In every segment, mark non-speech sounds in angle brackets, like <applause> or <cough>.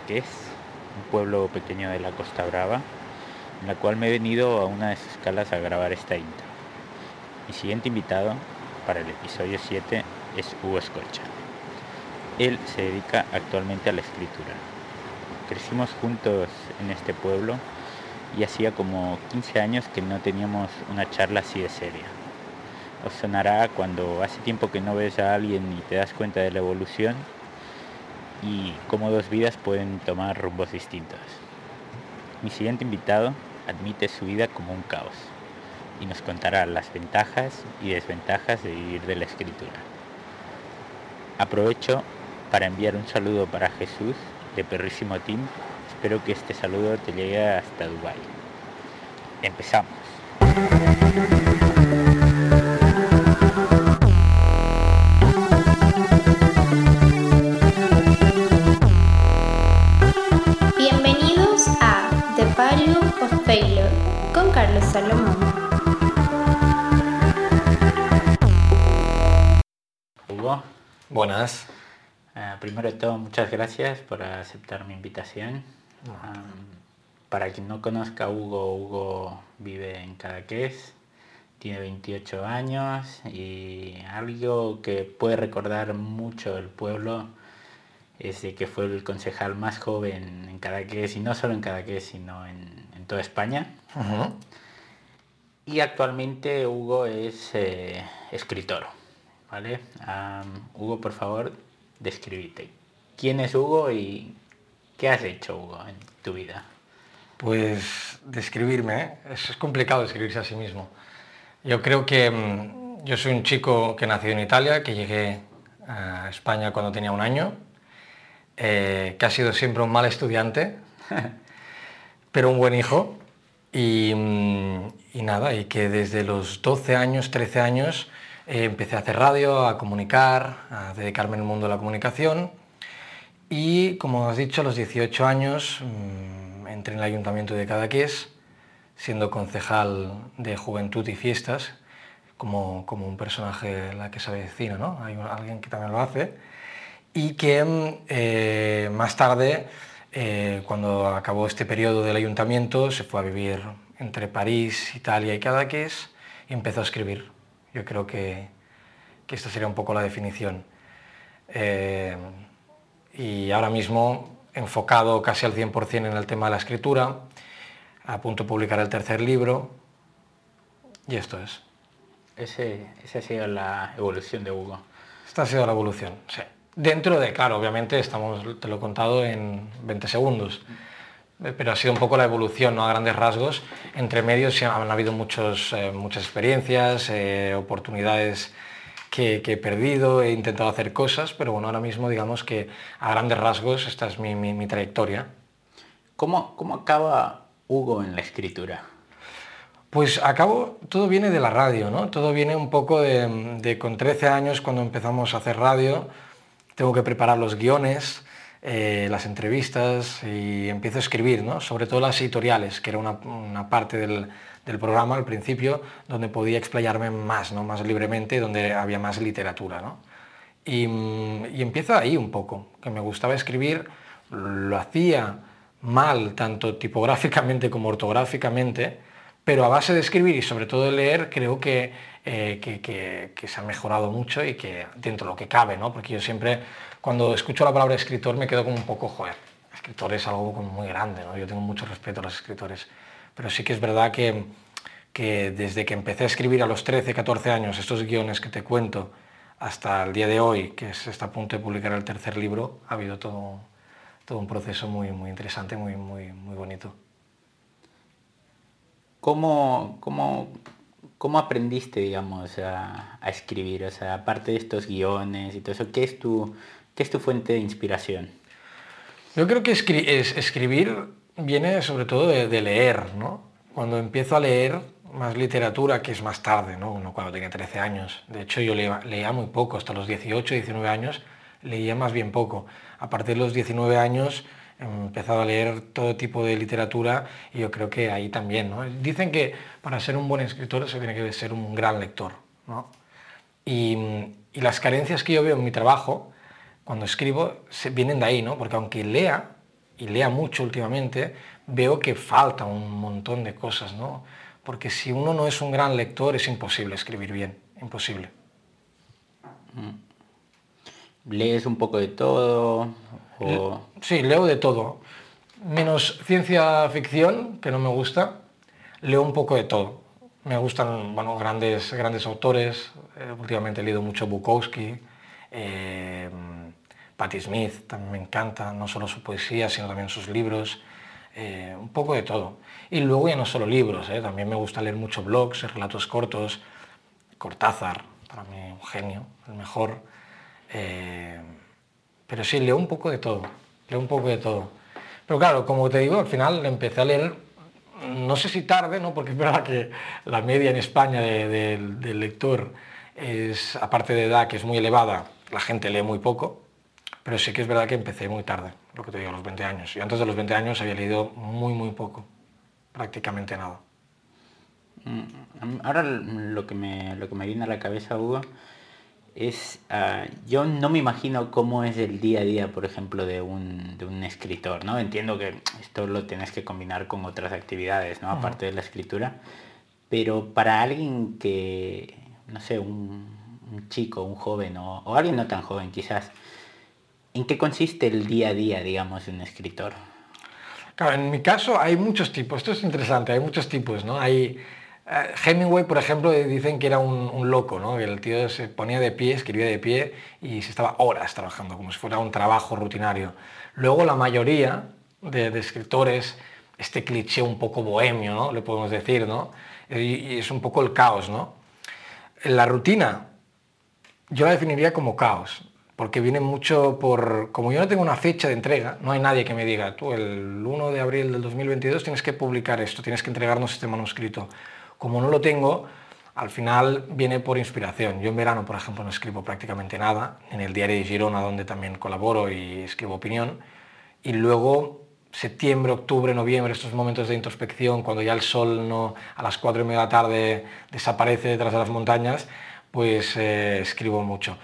Cadaqués, un pueblo pequeño de la Costa Brava, en la cual me he venido a una de sus calas a grabar esta intro. Mi siguiente invitado para el episodio 7 es Hugo Escolcha. Él se dedica actualmente a la escritura. Crecimos juntos en este pueblo y hacía como 15 años que no teníamos una charla así de seria. Os sonará cuando hace tiempo que no ves a alguien y te das cuenta de la evolución y cómo dos vidas pueden tomar rumbos distintos. Mi siguiente invitado admite su vida como un caos y nos contará las ventajas y desventajas de vivir de la escritura. Aprovecho para enviar un saludo para Jesús de Perrísimo Team. Espero que este saludo te llegue hasta Dubai. Empezamos. Salomón. Hugo, Buenas. eh, primero de todo muchas gracias por aceptar mi invitación. Para quien no conozca a Hugo, Hugo vive en Cadaqués, tiene 28 años y algo que puede recordar mucho el pueblo es de que fue el concejal más joven en Cadaqués y no solo en Cadaqués sino en, en toda España. Y actualmente Hugo es eh, escritor, ¿vale? Hugo, por favor, describite. ¿Quién es Hugo y qué has hecho, Hugo, en tu vida? Pues describirme, ¿eh? es, es complicado describirse a sí mismo. Yo creo que mm, yo soy un chico que nació en Italia, que llegué a España cuando tenía un año, eh, que ha sido siempre un mal estudiante, <laughs> pero un buen hijo. Y, mm, y nada, y que desde los 12 años, 13 años, eh, empecé a hacer radio, a comunicar, a dedicarme al mundo de la comunicación. Y como has dicho, a los 18 años mm, entré en el ayuntamiento de Cadaqués, siendo concejal de juventud y fiestas, como, como un personaje la que sabe de cine, ¿no? Hay alguien que también lo hace. Y que mm, eh, más tarde, eh, cuando acabó este periodo del ayuntamiento, se fue a vivir entre París, Italia y Cadaqués y empezó a escribir. Yo creo que, que esta sería un poco la definición. Eh, y ahora mismo enfocado casi al 100% en el tema de la escritura, a punto de publicar el tercer libro, y esto es. Ese, esa ha sido la evolución de Hugo. Esta ha sido la evolución, sí. Dentro de, claro, obviamente, estamos, te lo he contado en 20 segundos, eh, pero ha sido un poco la evolución, ¿no? A grandes rasgos. Entre medios han habido muchos, eh, muchas experiencias, eh, oportunidades que, que he perdido, he intentado hacer cosas, pero bueno, ahora mismo digamos que a grandes rasgos esta es mi, mi- mi trayectoria. ¿Cómo, ¿Cómo acaba Hugo en la escritura? Pues acabo, todo viene de la radio, ¿no? Todo viene un poco de, de con 13 años cuando empezamos a hacer radio, tengo que preparar los guiones, eh, las entrevistas y empiezo a escribir, ¿no? Sobre todo las editoriales, que era una, parte del, programa al principio donde podía explayarme más, ¿no? Más libremente, donde había más literatura, ¿no? Mm, y empiezo ahí un poco, que me gustaba escribir, lo hacía mal, tanto tipográficamente como ortográficamente, pero a base de escribir y sobre todo de leer, creo que, eh, que, se ha mejorado mucho y que dentro de lo que cabe, ¿no? Porque yo siempre, cuando escucho la palabra escritor, me quedo como un poco, joder, escritor es algo como muy grande, ¿no? Yo tengo mucho respeto a los escritores, pero sí que es verdad que, que desde que empecé a escribir a los 13, 14 años estos guiones que te cuento, hasta el día de hoy, que se está a punto de publicar el tercer libro, ha habido todo, todo un proceso muy, muy interesante, muy, muy, muy bonito. ¿Cómo, cómo, cómo aprendiste, digamos, a, a escribir? O sea, aparte de estos guiones y todo eso, ¿qué es tu, qué es tu fuente de inspiración? Yo creo que escri- es- escribir viene sobre todo de, leer, ¿no? Cuando empiezo a leer más literatura, que es más tarde, ¿no? No cuando tenía 13 años. De hecho, yo leía, muy poco, hasta los 18, 19 años leía más bien poco. A partir de los 19 años empezado a leer todo tipo de literatura y yo creo que ahí también, ¿no? Dicen que para ser un buen escritor se tiene que ser un gran lector, ¿no? Y, y las carencias que yo veo en mi trabajo, cuando escribo se, vienen de ahí, ¿no? Porque aunque lea, y lea mucho últimamente, veo que falta un montón de cosas, ¿no? Porque si uno no es un gran lector es imposible escribir bien, imposible. Mm. ¿Lees un poco de todo? Sí, leo de todo. Menos ciencia ficción, que no me gusta, leo un poco de todo. Me gustan bueno, grandes, grandes autores, eh, últimamente he leído mucho Bukowski, eh, Patti Smith, también me encanta, no solo su poesía, sino también sus libros, eh, un poco de todo. Y luego ya no solo libros, también me gusta leer mucho blogs, relatos cortos, Cortázar, para mí un genio, el mejor. Pero sí, leo un poco de todo, leo un poco de todo. Pero claro, como te digo, al final empecé a leer no sé si tarde, ¿no? porque es verdad que la media en España del lector es, aparte de edad, que es muy elevada, la gente lee muy poco, pero sí que es verdad que empecé muy tarde, lo que te digo, los 20 años. Y antes de los 20 años había leído muy, muy poco, prácticamente nada. Mm, ahora lo que me, lo que me viene a la cabeza, Hugo, es, ah, yo no me imagino cómo es el día a día, por ejemplo, de un, de un escritor, ¿no? Entiendo que esto lo tienes que combinar con otras actividades, ¿no? Aparte de la escritura, pero para alguien que, no sé, un, chico, un joven o, o, alguien no tan joven quizás, ¿en qué consiste el día a día, digamos, de un escritor? Claro, en mi caso hay muchos tipos, esto es interesante, hay muchos tipos, ¿no? Hay Hemingway, por ejemplo, dicen que era un, loco, ¿no? que el tío se ponía de pie, escribía de pie y se estaba horas trabajando, como si fuera un trabajo rutinario. Luego la mayoría de, escritores, este cliché un poco bohemio, ¿no? le podemos decir, ¿no? y, es un poco el caos. ¿no? La rutina, yo la definiría como caos, porque viene mucho por, como yo no tengo una fecha de entrega, no hay nadie que me diga, tú el 1 de abril del 2022 tienes que publicar esto, tienes que entregarnos este manuscrito como no lo tengo, al final viene por inspiración. Yo en verano, por ejemplo, no escribo prácticamente nada, en el diario de Girona, donde también colaboro y escribo opinión, y luego septiembre, octubre, noviembre, estos momentos de introspección, cuando ya el sol no, a las cuatro y media de la tarde desaparece detrás de las montañas, pues eh, escribo mucho.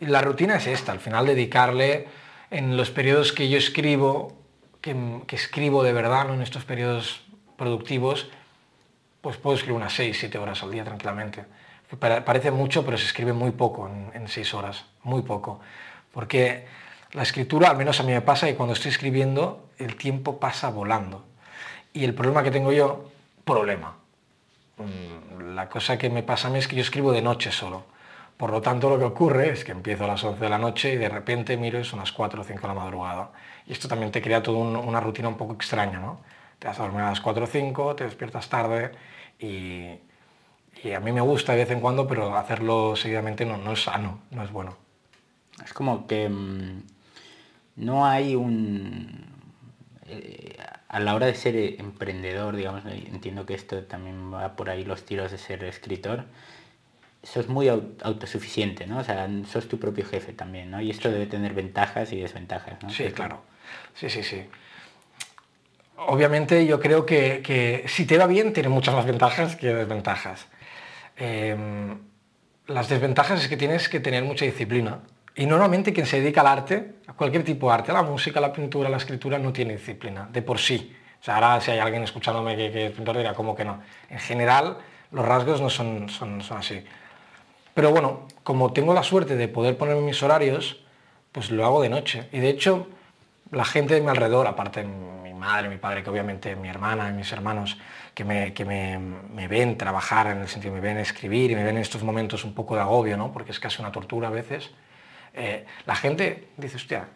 La rutina es esta, al final dedicarle en los periodos que yo escribo, que, que escribo de verdad, ¿no? en estos periodos productivos, pues puedo escribir unas 6, 7 horas al día tranquilamente. Parece mucho, pero se escribe muy poco en 6 horas, muy poco. Porque la escritura, al menos a mí me pasa que cuando estoy escribiendo, el tiempo pasa volando. Y el problema que tengo yo, problema. Mm, la cosa que me pasa a mí es que yo escribo de noche solo. Por lo tanto, lo que ocurre es que empiezo a las 11 de la noche y de repente miro y son las 4 o 5 de la madrugada. Y esto también te crea toda una rutina un poco extraña, ¿no? Te vas a dormir a las 4 o 5, te despiertas tarde y, a mí me gusta de vez en cuando, pero hacerlo seguidamente no, no es sano, no es bueno. Es como que mm, no hay un... Eh, a la hora de ser emprendedor, digamos, entiendo que esto también va por ahí los tiros de ser escritor, sos muy autosuficiente, ¿no? O sea, sos tu propio jefe también, ¿no? Y esto debe tener ventajas y desventajas, ¿no? Sí, claro. Sí, sí, sí obviamente yo creo que, si te va bien tiene muchas más ventajas que desventajas. Em, las desventajas es que tienes que tener mucha disciplina. Y normalmente quien se dedica al arte, a cualquier tipo de arte, a la música, a la pintura, a la escritura, no tiene disciplina, de por sí. O sea, ahora si hay alguien escuchándome que, es pintor, dirá, ¿cómo que no? En general, los rasgos no son, son, son así. Pero bueno, como tengo la suerte de poder poner mis horarios, pues lo hago de noche. Y de hecho, la gente de mi alrededor, aparte madre, mi padre, que obviamente mi hermana y mis hermanos, que, me, que me, ven trabajar en el sentido, me ven escribir y me ven en estos momentos un poco de agobio, ¿no? porque es casi una tortura a veces, eh, la gente dice, hostia,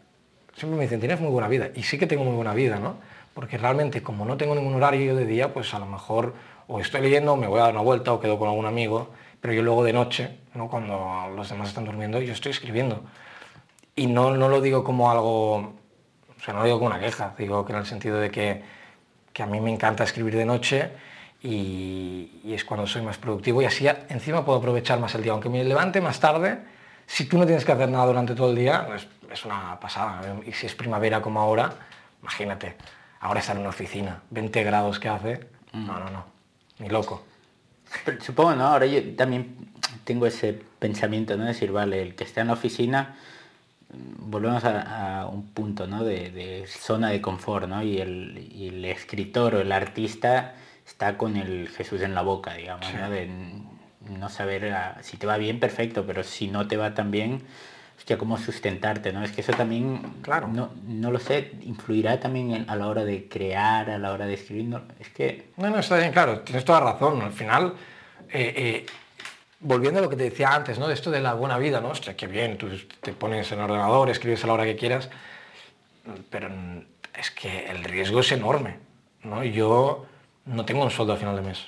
siempre me dicen, tienes muy buena vida. Y sí que tengo muy buena vida, ¿no? Porque realmente, como no tengo ningún horario de día, pues a lo mejor o estoy leyendo, me voy a dar una vuelta o quedo con algún amigo, pero yo luego de noche, ¿no? cuando los demás están durmiendo, yo estoy escribiendo. Y no, no lo digo como algo o sea, no digo como una queja, digo que en el sentido de que, que a mí me encanta escribir de noche y, y, es cuando soy más productivo y así encima puedo aprovechar más el día. Aunque me levante más tarde, si tú no tienes que hacer nada durante todo el día, es, es una pasada. Y si es primavera como ahora, imagínate, ahora estar en una oficina, 20 grados que hace, mm. no, no, no, ni loco. Pero supongo, ¿no? Ahora yo también tengo ese pensamiento, ¿no? De decir, vale, el que esté en la oficina volvemos a, un punto ¿no? de, zona de confort, ¿no? Y el, escritor o el artista está con el Jesús en la boca, digamos, ¿no? De no saber ah, si te va bien, perfecto, pero si no te va tan bien, hostia, cómo sustentarte, ¿no? Es que eso también, claro. no, no lo sé, influirá también a la hora de crear, a la hora de escribir, no, es que... No, no, está bien, claro, tienes toda razón, al final... Eh, eh, volviendo a lo que te decía antes, ¿no? De esto de la buena vida, ¿no? Hostia, qué bien, tú te pones en ordenador, escribes a la hora que quieras, pero es que el riesgo es enorme, ¿no? Yo no tengo un sueldo a final de mes.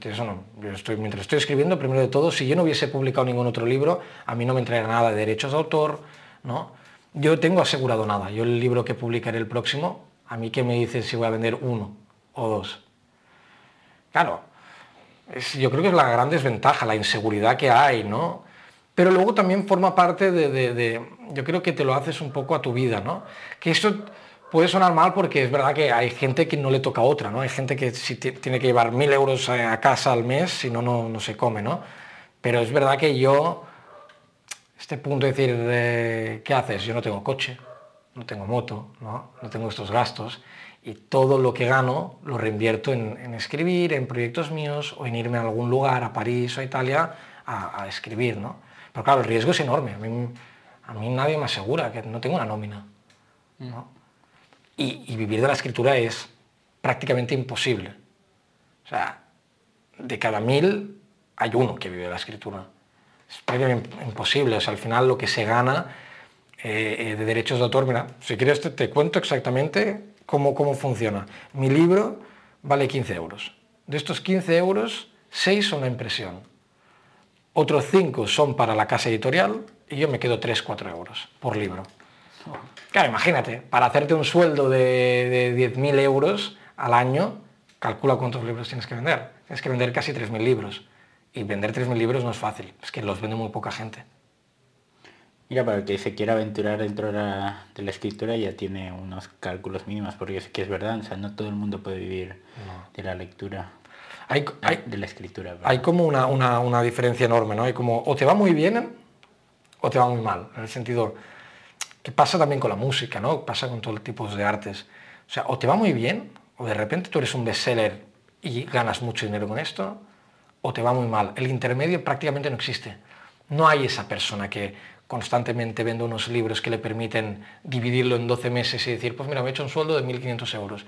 Eso no. Yo estoy, mientras estoy escribiendo, primero de todo, si yo no hubiese publicado ningún otro libro, a mí no me entraría nada de derechos de autor, ¿no? Yo tengo asegurado nada. Yo el libro que publicaré el próximo, a mí que me dice si voy a vender uno o dos. Claro, yo creo que es la gran desventaja, la inseguridad que hay, ¿no? Pero luego también forma parte de, yo creo que te lo haces un poco a tu vida, ¿no? Que esto puede sonar mal porque es verdad que hay gente que no le toca otra, ¿no? Hay gente que si tiene que llevar mil euros a casa al mes, si no, no se come, ¿no? Pero es verdad que yo, este punto de decir, ¿qué haces? Yo no tengo coche, no tengo moto, ¿no? No tengo estos gastos y todo lo que gano lo reinvierto en, escribir, en proyectos míos o en irme a algún lugar, a París o a Italia, a, escribir, ¿no? Pero claro, el riesgo es enorme. A mí, a mí nadie me asegura que no tengo una nómina, ¿no? Y, vivir de la escritura es prácticamente imposible. O sea, de cada mil hay uno que vive de la escritura. Es prácticamente imposible. O sea, al final lo que se gana eh, eh, de derechos de autor, mira, si quieres te cuento exactamente cómo, cómo funciona. Mi libro vale 15 euros. De estos 15 euros, 6 son la impresión. Otros 5 son para la casa editorial y yo me quedo 3-4 euros por libro. Claro, imagínate, para hacerte un sueldo de, de 10.000 euros al año, calcula cuántos libros tienes que vender. Tienes que vender casi 3.000 libros. Y vender 3.000 libros no es fácil, es que los vende muy poca gente. Mira, para el que se quiera aventurar dentro de la, escritura ya tiene unos cálculos mínimos, porque es que es verdad, o sea, no todo el mundo puede vivir de la lectura. Hay, hay, de la escritura. Hay como una, una, una, diferencia enorme, ¿no? Hay como, o te va muy bien o te va muy mal, en el sentido que pasa también con la música, ¿no? Pasa con todo tipo de artes. O sea, o te va muy bien, o de repente tú eres un bestseller y ganas mucho dinero con esto, o te va muy mal. El intermedio prácticamente no existe. No hay esa persona que constantemente vendo unos libros que le permiten dividirlo en 12 meses y decir, pues mira, me he hecho un sueldo de 1.500 euros.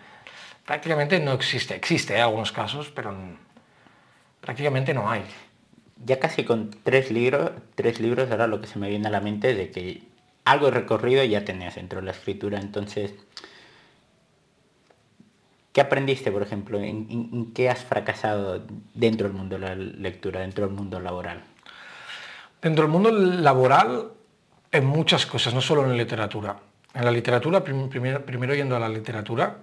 Prácticamente no existe, existe en ¿eh? algunos casos, pero prácticamente no hay. Ya casi con tres libros, tres libros ahora lo que se me viene a la mente de que algo recorrido ya tenías dentro de la escritura, entonces, ¿qué aprendiste, por ejemplo? en qué has fracasado dentro del mundo de la lectura, dentro del mundo laboral? Dentro del mundo laboral, en muchas cosas, no solo en la literatura. En la literatura, primero, yendo a la literatura,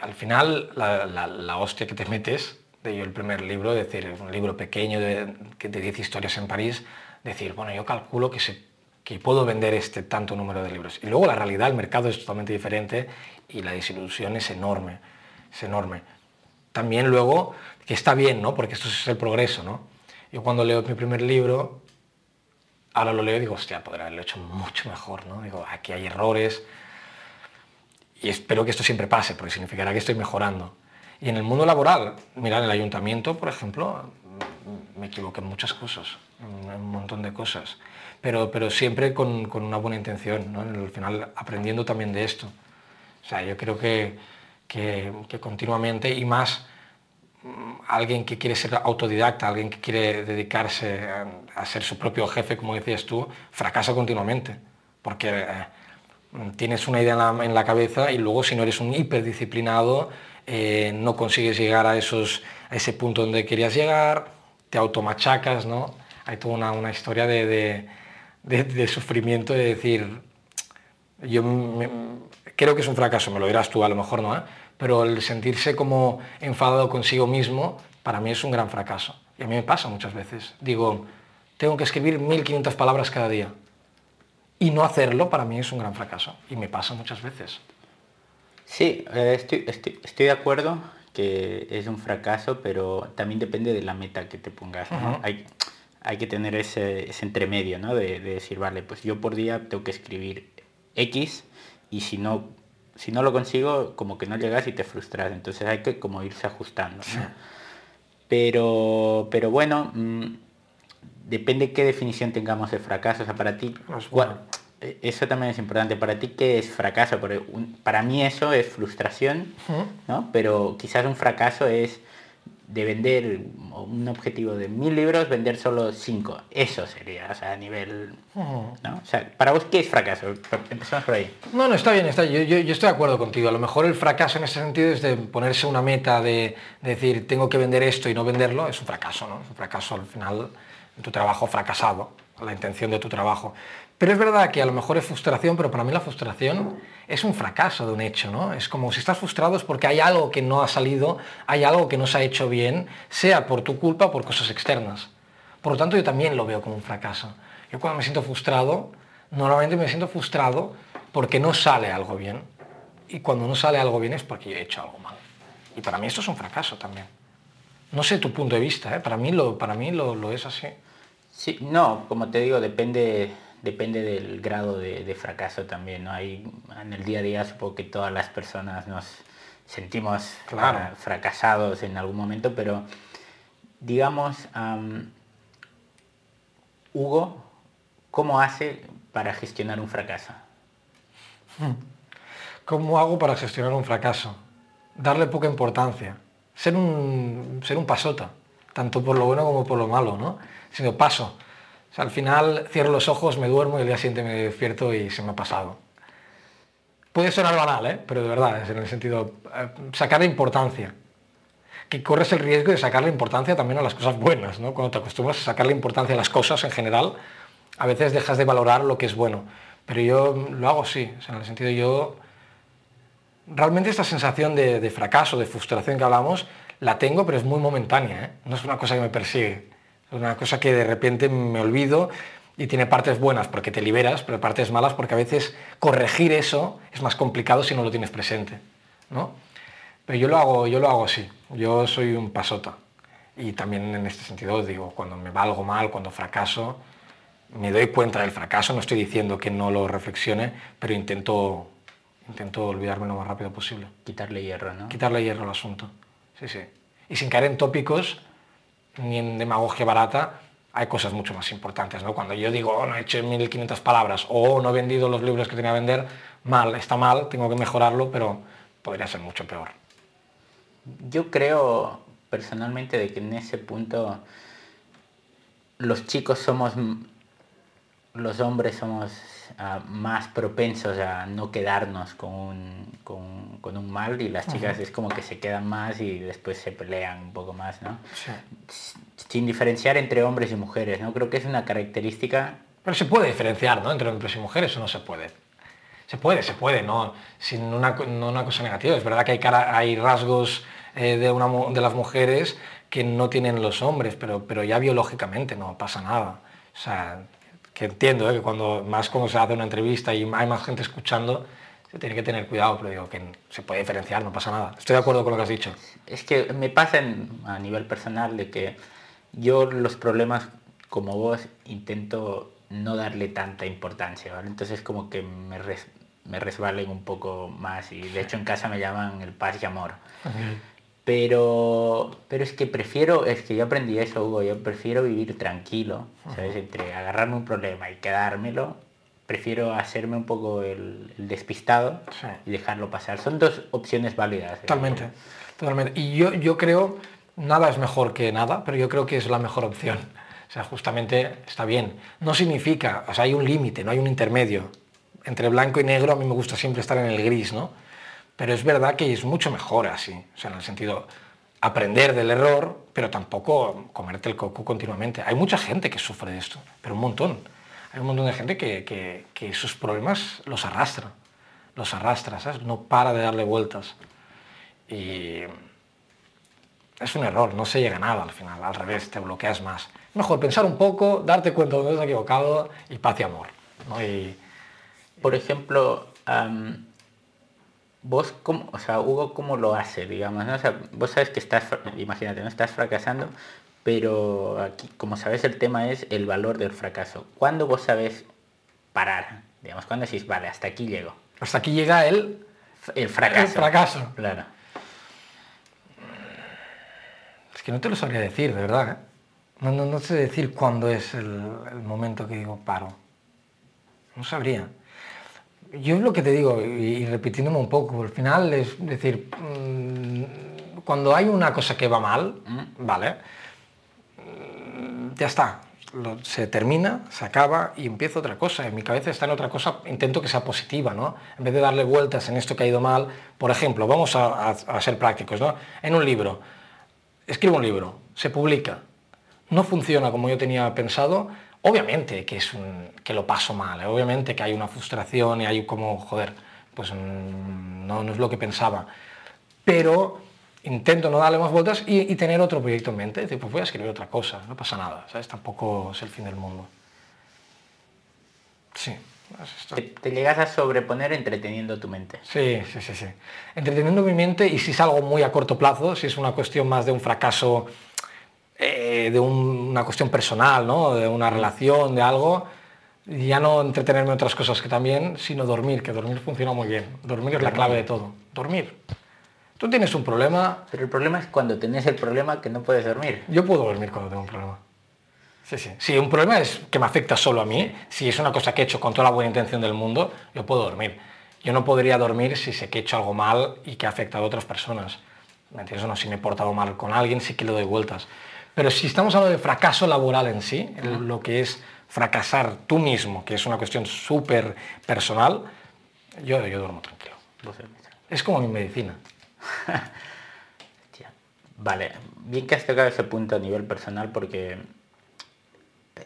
al final la, hostia que te metes, de yo el primer libro, decir, un libro pequeño de, de 10 historias en París, decir, bueno, yo calculo que, se, que puedo vender este tanto número de libros. Y luego la realidad, el mercado es totalmente diferente y la desilusión es enorme, es enorme. También luego, que está bien, ¿no? Porque esto es el progreso, ¿no? Yo cuando leo mi primer libro, ahora lo leo y digo, hostia, podría haberlo hecho mucho mejor, ¿no? Digo, aquí hay errores y espero que esto siempre pase, porque significará que estoy mejorando. Y en el mundo laboral, mira, en el ayuntamiento, por ejemplo, me equivoqué en muchas cosas, en un montón de cosas, pero, pero siempre con, con una buena intención, ¿no? Al final aprendiendo también de esto. O sea, yo creo que, que continuamente y más alguien que quiere ser autodidacta, alguien que quiere dedicarse a, ser su propio jefe, como decías tú, fracasa continuamente, porque eh, tienes una idea en la, cabeza y luego si no eres un hiperdisciplinado, eh, no consigues llegar a, esos, a ese punto donde querías llegar, te automachacas, ¿no? Hay toda una, una historia de, de, de, sufrimiento, de decir, yo creo que es un fracaso, me lo dirás tú, a lo mejor no, ¿eh? Pero el sentirse como enfadado consigo mismo, para mí es un gran fracaso. Y a mí me pasa muchas veces. Digo, tengo que escribir 1500 palabras cada día. Y no hacerlo para mí es un gran fracaso. Y me pasa muchas veces. Sí, eh, estoy, estoy, de acuerdo que es un fracaso, pero también depende de la meta que te pongas. hay, hay que tener ese, ese entremedio, ¿no? De, de, decir, vale, pues yo por día tengo que escribir X y si no, si no lo consigo, como que no llegas y te frustras. Entonces hay que como irse ajustando. Pero, pero bueno, mmm, depende qué definición tengamos de fracaso. O sea, para ti, bueno. e, eso también es importante. Para ti, ¿qué es fracaso? Porque un- para mí eso es frustración. ¿no? Pero quizás un fracaso es de vender un objetivo de mil libros, vender solo cinco. Eso sería, o sea, a nivel... ¿no? O sea, para vos, ¿qué es fracaso? Empezamos por ahí. No, no, está bien, está bien. Yo, yo- yo estoy de acuerdo contigo. A lo mejor el fracaso en ese sentido es de ponerse una meta de, de decir tengo que vender esto y no venderlo, es un fracaso, ¿no? Es un fracaso al final tu trabajo fracasado, la intención de tu trabajo. Pero es verdad que a lo mejor es frustración, pero para mí la frustración es un fracaso de un hecho, ¿no? Es como si estás frustrado es porque hay algo que no ha salido, hay algo que no se ha hecho bien, sea por tu culpa o por cosas externas. Por lo tanto, yo también lo veo como un fracaso. Yo cuando me siento frustrado, normalmente me siento frustrado porque no sale algo bien. Y cuando no sale algo bien es porque yo he hecho algo mal. Y para mí esto es un fracaso también. No sé tu punto de vista, ¿eh? para mí, lo, para mí lo, lo es así. Sí, no, como te digo, depende, depende del grado de, de fracaso también. ¿no? Hay, en el día a día supongo que todas las personas nos sentimos Claro. ah, fracasados en algún momento, pero digamos, am, Hugo, ¿cómo hace para gestionar un fracaso? ¿Cómo hago para gestionar un fracaso? Darle poca importancia. Ser un, ser un pasota, tanto por lo bueno como por lo malo, ¿no? Sino paso. O sea, al final cierro los ojos, me duermo y el día siguiente me despierto y se me ha pasado. Puede sonar banal, ¿eh? pero de verdad, es en el sentido, eh, sacarle importancia. Que corres el riesgo de sacarle importancia también a las cosas buenas, ¿no? Cuando te acostumbras a sacarle importancia a las cosas en general, a veces dejas de valorar lo que es bueno. Pero yo lo hago así, o sea, en el sentido yo realmente esta sensación de fracaso, de frustración que hablamos, la tengo, pero es muy momentánea. ¿eh? No es una cosa que me persigue. Es una cosa que de repente me olvido y tiene partes buenas porque te liberas, pero partes malas porque a veces corregir eso es más complicado si no lo tienes presente. ¿no? Pero yo lo hago, yo lo hago así. Yo soy un pasota. Y también en este sentido digo, cuando me va algo mal, cuando fracaso, me doy cuenta del fracaso, no estoy diciendo que no lo reflexione, pero intento, intento olvidarme lo más rápido posible. Quitarle hierro, ¿no? Quitarle hierro al asunto. Sí, sí. Y sin caer en tópicos ni en demagogia barata, hay cosas mucho más importantes, ¿no? Cuando yo digo, oh, no he hecho 1500 palabras, o no he vendido los libros que tenía que vender, mal, está mal, tengo que mejorarlo, pero podría ser mucho peor. Yo creo personalmente de que en ese punto los chicos somos, los hombres somos uh, más propensos a no quedarnos con un, con, con un mal y las chicas es como que se quedan más y después se pelean un poco más, ¿no? Sí. Sin diferenciar entre hombres y mujeres, ¿no? Creo que es una característica... Pero se puede diferenciar, ¿no? Entre hombres y mujeres o no se puede. Se puede, se puede, no, sin una, no una cosa negativa. Es verdad que hay, cara, hay rasgos eh, de, una, de las mujeres que no tienen los hombres, pero, pero ya biológicamente no pasa nada. O sea, que entiendo ¿eh? que cuando, más cuando se hace una entrevista y hay más gente escuchando, se tiene que tener cuidado, pero digo que se puede diferenciar, no pasa nada. Estoy de acuerdo con lo que has dicho. Es que me pasa en, a nivel personal de que yo los problemas como vos intento no darle tanta importancia, ¿vale? Entonces como que me, res, me resbalen un poco más y de hecho en casa me llaman el paz y amor. Pero, pero es que prefiero, es que yo aprendí eso, Hugo, yo prefiero vivir tranquilo, ¿sabes? Entre agarrarme un problema y quedármelo, prefiero hacerme un poco el, el despistado sí. y dejarlo pasar. Son dos opciones válidas. ¿eh? Totalmente, totalmente. Y yo, yo creo, nada es mejor que nada, pero yo creo que es la mejor opción. O sea, justamente está bien. No significa, o sea, hay un límite, no hay un intermedio. Entre blanco y negro a mí me gusta siempre estar en el gris, ¿no? Pero es verdad que es mucho mejor así, o sea, en el sentido aprender del error, pero tampoco comerte el coco continuamente. Hay mucha gente que sufre de esto, pero un montón. Hay un montón de gente que, que, sus problemas los arrastra, los arrastra, ¿sabes? No para de darle vueltas. Y es un error, no se llega a nada al final, al revés, te bloqueas más. Mejor pensar un poco, darte cuenta de dónde has equivocado y paz y amor. Por ejemplo, vos, cómo, o sea, Hugo, ¿cómo lo hace, digamos? ¿no? O sea, vos sabes que estás, imagínate, no estás fracasando, pero aquí, como sabes, el tema es el valor del fracaso. ¿Cuándo vos sabes parar? Digamos, cuando decís, vale, hasta aquí llego. Hasta aquí llega el, El fracaso. el fracaso. Claro. Es que no te lo sabría decir, de verdad. ¿eh? No, no, no sé decir cuándo es el, el momento que digo paro. No sabría. Yo lo que te digo, y, y repitiéndome un poco, al final es decir, mm, cuando hay una cosa que va mal, ¿vale? Mm, Ya está. Lo- se termina, se acaba y empieza otra cosa. En mi cabeza está en otra cosa, intento que sea positiva, ¿no? En vez de darle vueltas en esto que ha ido mal, por ejemplo, vamos a, a- a ser prácticos, ¿no? En un libro, escribo un libro, se publica, no funciona como yo tenía pensado, obviamente que, es un, que lo paso mal, ¿eh? obviamente que hay una frustración y hay como, joder, pues mm, no, no es lo que pensaba. Pero intento no darle más vueltas y, y tener otro proyecto en mente, decir, pues voy a escribir otra cosa, no pasa nada, ¿sabes? Tampoco es el fin del mundo. Sí, esto. Te, te llegas a sobreponer entreteniendo tu mente. Sí, sí, sí, sí. Entreteniendo mi mente y si es algo muy a corto plazo, si es una cuestión más de un fracaso, eh, de un- una cuestión personal, ¿no? De una relación, de algo, ya no entretenerme en otras cosas que también, sino dormir, que dormir funciona muy bien. Dormir es la clave de todo. Dormir. Tú tienes un problema, Pero el problema es cuando tenés el problema que no puedes dormir. yo puedo dormir cuando tengo un problema. Sí, sí. Si un problema es que me afecta solo a mí, si es una cosa que he hecho con toda la buena intención del mundo, yo puedo dormir. Yo no podría dormir si sé que he hecho algo mal y que ha afectado a otras personas. ¿Me entiendes no? Si me he portado mal con alguien, sí que le doy vueltas. Pero si estamos hablando de fracaso laboral en sí, lo que es fracasar tú mismo, que es una cuestión súper personal, yo, yo duermo tranquilo. Es como mi medicina. Vale, bien que has tocado ese punto a nivel personal porque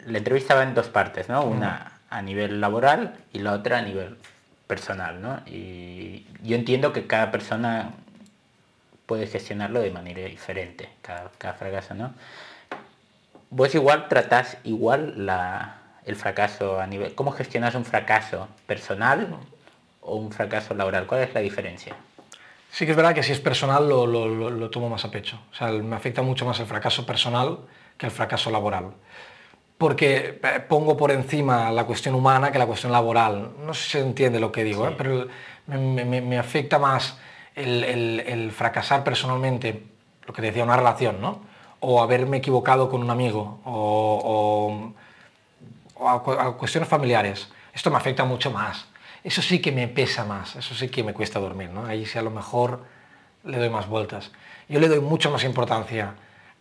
la entrevista va en dos partes, ¿no? Una a nivel laboral y la otra a nivel personal, ¿no? Y yo entiendo que cada persona puede gestionarlo de manera diferente, cada, cada fracaso, ¿no? Vos igual tratás igual la, el fracaso a nivel... ¿Cómo gestionas un fracaso personal o un fracaso laboral? ¿Cuál es la diferencia? Sí que es verdad que si es personal lo, lo- lo- lo tomo más a pecho. O sea, me afecta mucho más el fracaso personal que el fracaso laboral. Porque eh, pongo por encima la cuestión humana que la cuestión laboral. No sé si se entiende lo que digo, Sí. ¿eh? pero me, me- me afecta más el, el- el fracasar personalmente, lo que te decía, una relación, ¿no? O haberme equivocado con un amigo, o, o- o a, cu- a cuestiones familiares. Esto me afecta mucho más. Eso sí que me pesa más, eso sí que me cuesta dormir, ¿no? Ahí sí a lo mejor le doy más vueltas. Yo le doy mucho más importancia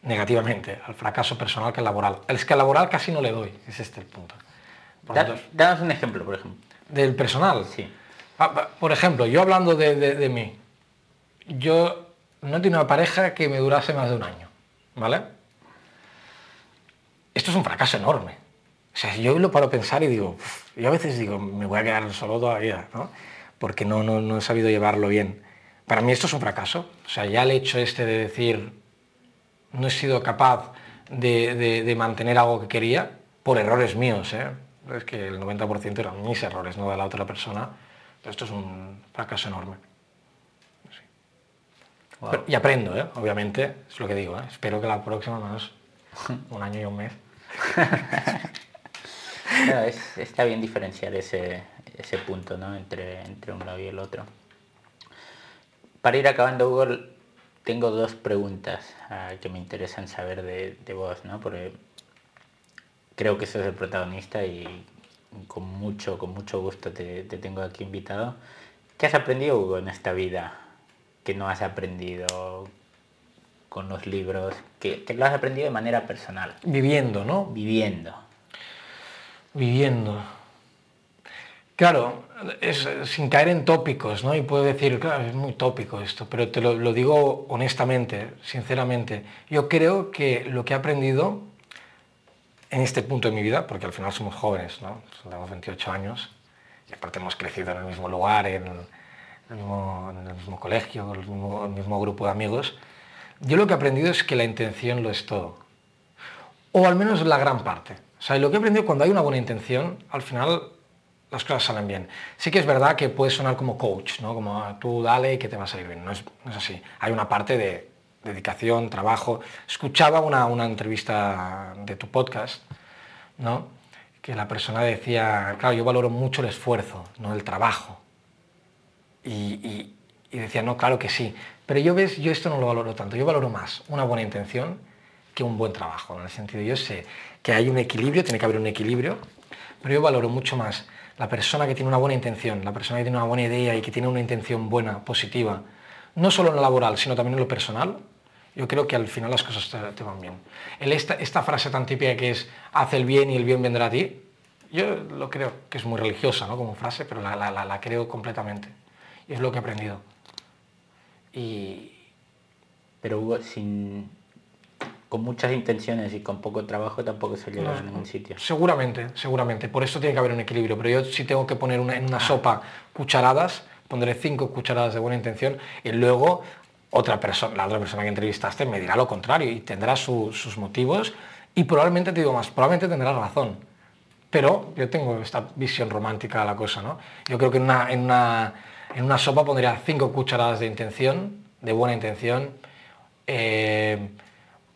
negativamente al fracaso personal que al laboral. Es que al laboral casi no le doy, es este el punto. Por Da- danos un ejemplo, por ejemplo. del personal. Sí. Ah, Por ejemplo, yo hablando de, de- de mí, yo no tengo una pareja que me durase más de un año, ¿vale? Esto es un fracaso enorme. O sea, yo lo paro a pensar y digo, yo a veces digo, me voy a quedar solo toda la vida, ¿no? Porque no, no, no he sabido llevarlo bien. Para mí esto es un fracaso. O sea, ya el hecho este de decir, no he sido capaz de, de- de mantener algo que quería por errores míos, ¿eh? Es que el 90% eran mis errores, no de la otra persona. Pero esto es un fracaso enorme. Wow. Pero- y aprendo, ¿eh? Obviamente, es lo que digo, ¿eh? Espero que la próxima menos <laughs> un año y un mes. <laughs> Es- está bien diferenciar ese, ese punto ¿no? entre, entre un lado y el otro. Para ir acabando, Hugo, tengo dos preguntas ah, que me interesan saber de, de vos, ¿no? porque creo que sos el protagonista y con mucho, con mucho gusto te, te tengo aquí invitado. ¿Qué has aprendido, Hugo, en esta vida que no has aprendido con los libros, que, que lo has aprendido de manera personal, Viviendo, ¿no? viviendo? Viviendo. Claro, es, sin caer en tópicos, ¿no? Y puedo decir, claro, es muy tópico esto, pero te lo, lo digo honestamente, sinceramente. Yo creo que lo que he aprendido en este punto de mi vida, porque al final somos jóvenes, ¿no? Tenemos 28 años y aparte hemos crecido en el mismo lugar, en en el mismo colegio, en el mismo, el mismo grupo de amigos. Yo lo que he aprendido es que la intención lo es todo o al menos la gran parte. O sea, lo que he aprendido cuando hay una buena intención, al final las cosas salen bien. Sí que es verdad que puede sonar como coach, ¿no? Como "Ah, tú dale y que te va a salir bien. No es, no es así. Hay una parte de, dedicación, trabajo. Escuchaba una, una entrevista de tu podcast, ¿no? que la persona decía, claro, yo valoro mucho el esfuerzo, no el trabajo. Y, y, decía, no, claro que sí. Pero yo ves, yo esto no lo valoro tanto. Yo valoro más una buena intención que un buen trabajo. En el sentido, yo sé que hay un equilibrio, tiene que haber un equilibrio, pero yo valoro mucho más la persona que tiene una buena intención, la persona que tiene una buena idea y que tiene una intención buena, positiva, no solo en lo laboral, sino también en lo personal, yo creo que al final las cosas te, van bien. El esta, frase tan típica que es, haz el bien y el bien vendrá a ti, yo lo creo que es muy religiosa ¿no? como frase, pero la, creo completamente. Y es lo que he aprendido. Y... Pero Hugo, sin, con muchas intenciones y con poco trabajo tampoco se llega a ningún sitio. Seguramente, seguramente. Por eso tiene que haber un equilibrio. Pero yo si tengo que poner una, en una ah. sopa cucharadas, pondré cinco cucharadas de buena intención y luego otra persona, la otra persona que entrevistaste me dirá lo contrario y tendrá sus motivos y probablemente te digo más, probablemente tendrá razón. Pero yo tengo esta visión romántica de la cosa, ¿no? Yo creo que en una, en una, en una sopa pondría cinco cucharadas de intención, de buena intención, eh,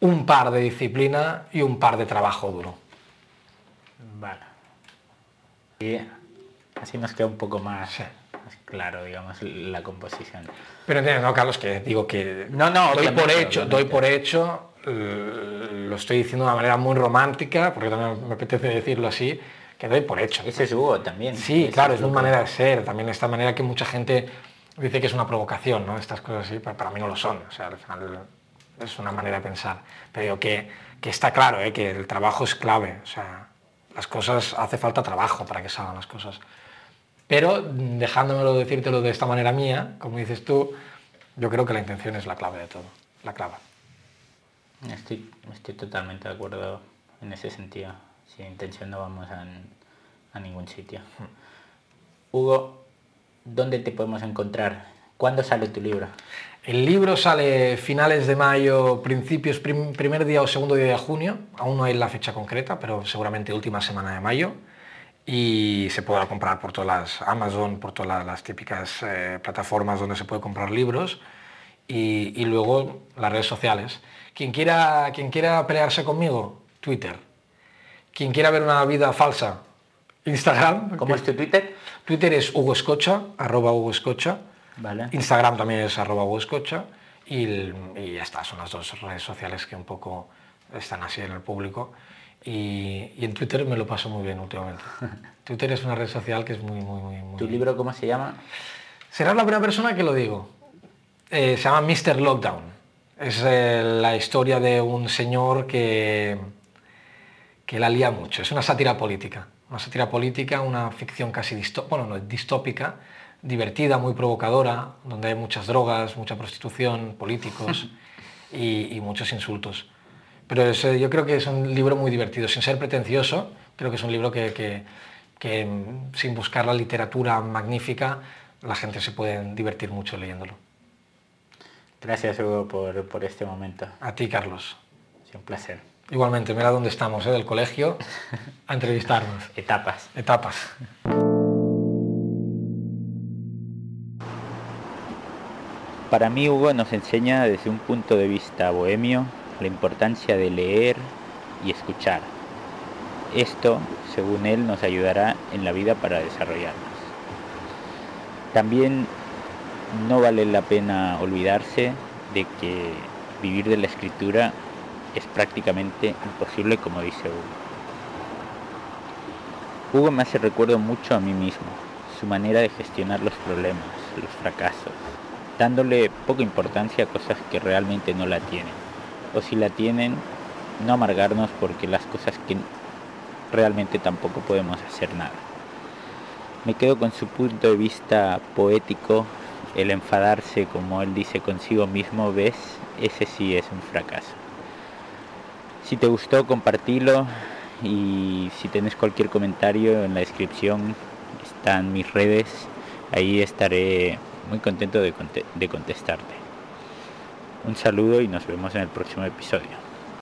un par de disciplina y un par de trabajo duro. Vale. Y así nos queda un poco más claro, digamos, la composición. Pero entiendes, no, Carlos, que digo que no, no, doy por hecho, doy por hecho, lo estoy diciendo de una manera muy romántica, porque también me apetece decirlo así, que doy por hecho. Ese es Hugo también. Sí, claro, es una manera de ser, también esta manera que mucha gente dice que es una provocación, ¿no? Estas cosas así, pero para mí no lo son, o sea, al final es una manera de pensar. Pero digo que, que está claro, ¿eh? que el trabajo es clave, o sea, las cosas, hace falta trabajo para que salgan las cosas. Pero dejándomelo decírtelo de esta manera mía, como dices tú, yo creo que la intención es la clave de todo, la clave. Estoy, estoy totalmente de acuerdo en ese sentido. Sin intención no vamos a, a ningún sitio. Hugo, ¿dónde te podemos encontrar? ¿Cuándo sale tu libro? El libro sale finales de mayo, principios, primer día o segundo día de junio. Aún no hay la fecha concreta, pero seguramente última semana de mayo y se podrá comprar por todas las Amazon, por todas las, típicas eh, plataformas donde se puede comprar libros y, y, luego las redes sociales. Quien quiera, quien quiera pelearse conmigo, Twitter. Quien quiera ver una vida falsa, Instagram. ¿Cómo es tu Twitter? Twitter es Hugo Escocha, arroba Hugo Escocha. Vale. Instagram también es arroba Hugo Escocha. Y, y ya está, son las dos redes sociales que un poco están así en el público. Y, en Twitter me lo paso muy bien últimamente. <laughs> Twitter es una red social que es muy, muy, muy... ¿Tu libro cómo se llama? Serás la primera persona que lo digo. Eh, se llama Mr. Lockdown. Es eh, la historia de un señor que, que la lía mucho. Es una sátira política. Una sátira política, una ficción casi bueno, no, distópica, divertida, muy provocadora, donde hay muchas drogas, mucha prostitución, políticos <laughs> y, y muchos insultos. Pero yo creo que es un libro muy divertido, sin ser pretencioso, creo que es un libro que, mm, sin buscar la literatura magnífica, la gente se puede divertir mucho leyéndolo. Gracias, Hugo, por, este momento. A ti, Carlos. Es un placer. Igualmente, mira dónde estamos, ¿eh? del colegio, a entrevistarnos. <laughs> Etapas. Etapas. Para mí, Hugo nos enseña desde un punto de vista bohemio la importancia de leer y escuchar. Esto, según él, nos ayudará en la vida para desarrollarnos. También no vale la pena olvidarse de que vivir de la escritura es prácticamente imposible como dice Hugo. Hugo me hace recuerdo mucho a mí mismo, su manera de gestionar los problemas, los fracasos, dándole poca importancia a cosas que realmente no la tienen o si la tienen, no amargarnos porque las cosas que realmente tampoco podemos hacer nada. Me quedo con su punto de vista poético, el enfadarse como él dice consigo mismo, ves, ese sí es un fracaso. Si te gustó, compartilo y si tenés cualquier comentario en la descripción están mis redes, ahí estaré muy contento de, de contestarte. Un saludo y nos vemos en el próximo episodio.